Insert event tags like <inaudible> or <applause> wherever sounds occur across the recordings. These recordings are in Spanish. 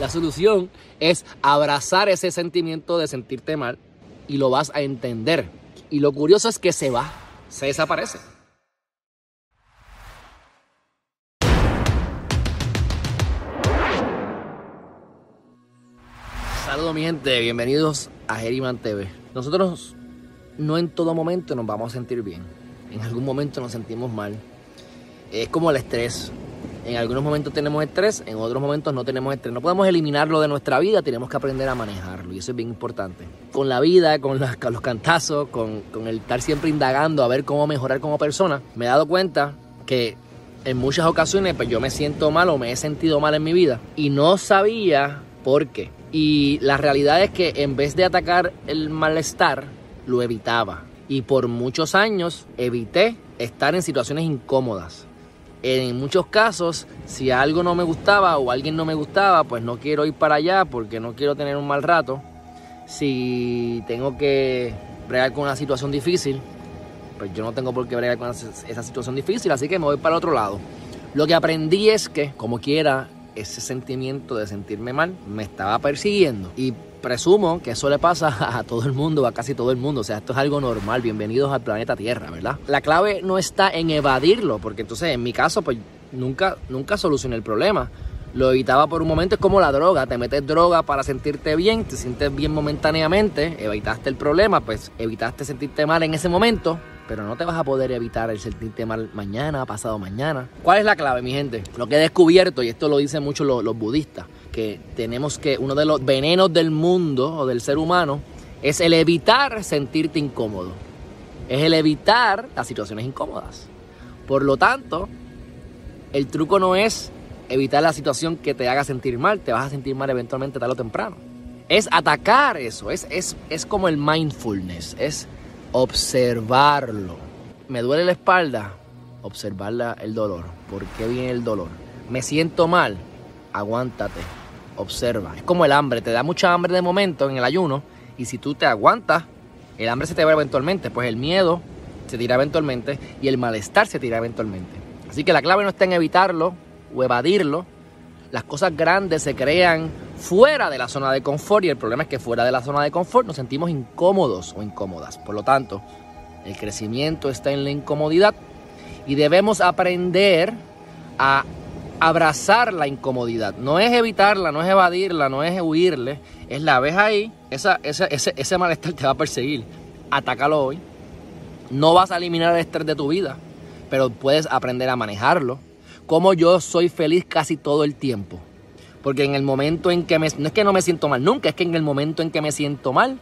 La solución es abrazar ese sentimiento de sentirte mal y lo vas a entender. Y lo curioso es que se va, se desaparece. Saludos mi gente, bienvenidos a Geriman TV. Nosotros no en todo momento nos vamos a sentir bien. En algún momento nos sentimos mal. Es como el estrés. En algunos momentos tenemos estrés, en otros momentos no tenemos estrés. No podemos eliminarlo de nuestra vida, tenemos que aprender a manejarlo y eso es bien importante. Con la vida, con, los cantazos, con, con el estar siempre indagando a ver cómo mejorar como persona, me he dado cuenta que en muchas ocasiones pues yo me siento mal o me he sentido mal en mi vida y no sabía por qué. Y la realidad es que en vez de atacar el malestar, lo evitaba. Y por muchos años evité estar en situaciones incómodas en muchos casos, si algo no me gustaba o alguien no me gustaba, pues no quiero ir para allá porque no quiero tener un mal rato. Si tengo que bregar con una situación difícil, pues yo no tengo por qué bregar con esa situación difícil, así que me voy para el otro lado. Lo que aprendí es que, como quiera, ese sentimiento de sentirme mal me estaba persiguiendo. Y presumo que eso le pasa <laughs> a todo el mundo, a casi todo el mundo. O sea, esto es algo normal. Bienvenidos al planeta Tierra, ¿verdad? La clave no está en evadirlo, porque entonces en mi caso, pues nunca, nunca solucioné el problema. Lo evitaba por un momento, es como la droga. Te metes droga para sentirte bien, te sientes bien momentáneamente, evitaste el problema, pues evitaste sentirte mal en ese momento, pero no te vas a poder evitar el sentirte mal mañana, pasado mañana. ¿Cuál es la clave, mi gente? Lo que he descubierto, y esto lo dicen mucho los budistas, que tenemos que, uno de los venenos del mundo o del ser humano, es el evitar sentirte incómodo. Es el evitar las situaciones incómodas. Por lo tanto, el truco no es evitar la situación que te haga sentir mal, te vas a sentir mal eventualmente tarde o temprano. Es atacar eso, es, es, es como el mindfulness, es observarlo. Me duele la espalda, observar el dolor. ¿Por qué viene el dolor? Me siento mal, aguántate, observa. Es como el hambre, te da mucha hambre de momento en el ayuno y si tú te aguantas, el hambre se te va eventualmente, pues el miedo se tira eventualmente y el malestar se tira eventualmente. Así que la clave no está en evitarlo o evadirlo. Las cosas grandes se crean fuera de la zona de confort y el problema es que fuera de la zona de confort nos sentimos incómodos o incómodas. Por lo tanto, el crecimiento está en la incomodidad y debemos aprender a abrazar la incomodidad. No es evitarla, no es evadirla, no es huirle. Es la ves ahí, esa, ese, ese malestar te va a perseguir. Atácalo hoy. No vas a eliminar el estrés de tu vida, pero puedes aprender a manejarlo. Como yo soy feliz casi todo el tiempo. Porque en el momento en que me... No es que no me siento mal nunca, es que en el momento en que me siento mal,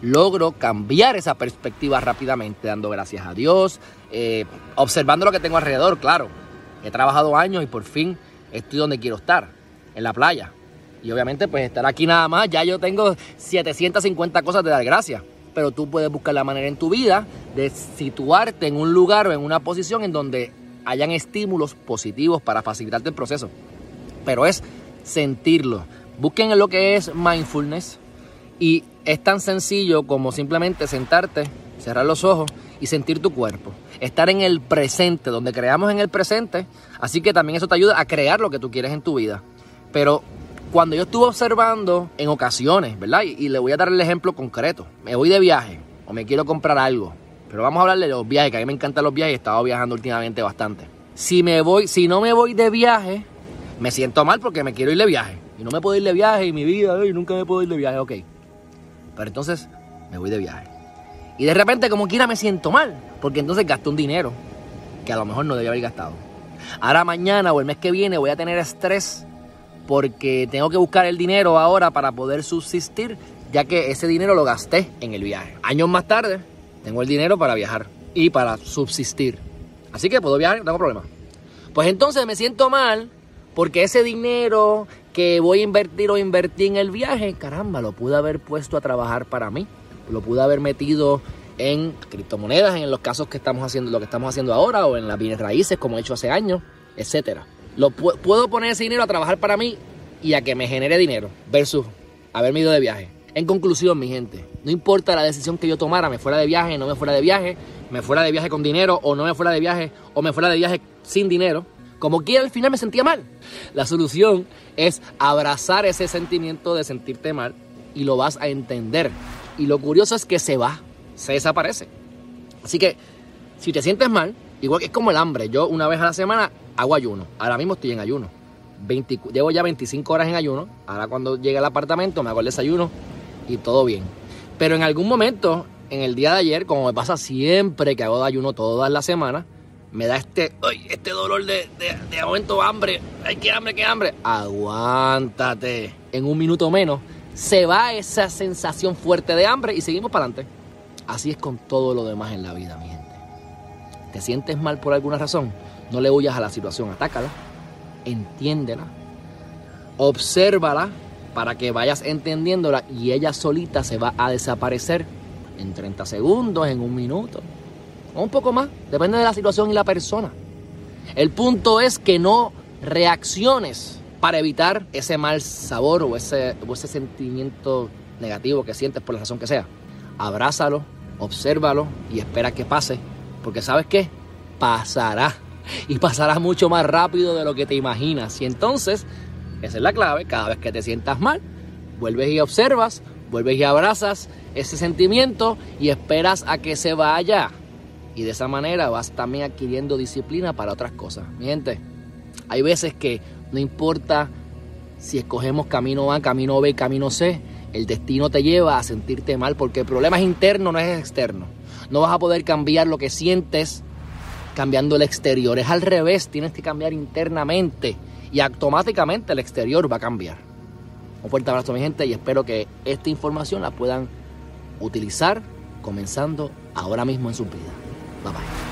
logro cambiar esa perspectiva rápidamente, dando gracias a Dios, eh, observando lo que tengo alrededor, claro He trabajado años y por fin estoy donde quiero estar, en la playa. Y obviamente pues estar aquí nada más, ya yo tengo 750 cosas de dar gracias. Pero tú puedes buscar la manera en tu vida de situarte en un lugar o en una posición en donde hayan estímulos positivos para facilitarte el proceso. Pero es sentirlo. Busquen lo que es mindfulness y es tan sencillo como simplemente sentarte, cerrar los ojos y sentir tu cuerpo. Estar en el presente, donde creamos en el presente. Así que también eso te ayuda a crear lo que tú quieres en tu vida. Pero cuando yo estuve observando en ocasiones, ¿verdad? Y, le voy a dar el ejemplo concreto. Me voy de viaje o me quiero comprar algo. Pero vamos a hablarle de los viajes, que a mí me encantan los viajes y he estado viajando últimamente bastante. Si me voy, si no me voy de viaje, me siento mal porque me quiero ir de viaje. Y no me puedo ir de viaje y mi vida, y nunca me puedo ir de viaje, ok. Pero entonces me voy de viaje. Y de repente, como quiera, me siento mal, porque entonces gasté un dinero que a lo mejor no debía haber gastado. Ahora mañana o el mes que viene voy a tener estrés porque tengo que buscar el dinero ahora para poder subsistir, ya que ese dinero lo gasté en el viaje. Años más tarde, tengo el dinero para viajar y para subsistir. Así que puedo viajar, no tengo problema. Pues entonces me siento mal porque ese dinero que voy a invertir o invertí en el viaje, caramba, lo pude haber puesto a trabajar para mí lo pude haber metido en criptomonedas, en los casos que estamos haciendo, lo que estamos haciendo ahora, o en las bienes raíces, como he hecho hace años, etcétera. Lo puedo poner ese dinero a trabajar para mí y a que me genere dinero, versus haberme ido de viaje. En conclusión, mi gente, no importa la decisión que yo tomara, me fuera de viaje, no me fuera de viaje, me fuera de viaje con dinero o no me fuera de viaje o me fuera de viaje sin dinero, Como quiera al final me sentía mal. La solución es abrazar ese sentimiento de sentirte mal y lo vas a entender. Y lo curioso es que se va, se desaparece. Así que si te sientes mal, igual que es como el hambre, yo una vez a la semana hago ayuno. Ahora mismo estoy en ayuno. llevo ya 25 horas en ayuno. Ahora cuando llegue al apartamento me hago el desayuno y todo bien. Pero en algún momento, en el día de ayer, como me pasa siempre que hago ayuno todas las semanas, me da este, este dolor de, de, de hambre. Ay, qué hambre, qué hambre. Aguántate. En un minuto menos se va esa sensación fuerte de hambre y seguimos para adelante. Así es con todo lo demás en la vida, mi gente. ¿Te sientes mal por alguna razón? No le huyas a la situación, atácala, entiéndela, obsérvala para que vayas entendiéndola y ella solita se va a desaparecer en 30 segundos, en un minuto, o un poco más, depende de la situación y la persona. El punto es que no reacciones para evitar ese mal sabor o ese, ese sentimiento negativo que sientes por la razón que sea. Abrázalo, obsérvalo y espera que pase, porque sabes qué, pasará y pasará mucho más rápido de lo que te imaginas. Y entonces, esa es la clave, cada vez que te sientas mal, vuelves y observas, vuelves y abrazas ese sentimiento y esperas a que se vaya. Y de esa manera vas también adquiriendo disciplina para otras cosas. Mi gente, hay veces que no importa si escogemos camino A, camino B, camino C, el destino te lleva a sentirte mal porque el problema es interno, no es externo. No vas a poder cambiar lo que sientes cambiando el exterior. Es al revés, tienes que cambiar internamente y automáticamente el exterior va a cambiar. Un fuerte abrazo mi gente y espero que esta información la puedan utilizar comenzando ahora mismo en su vida. Bye bye.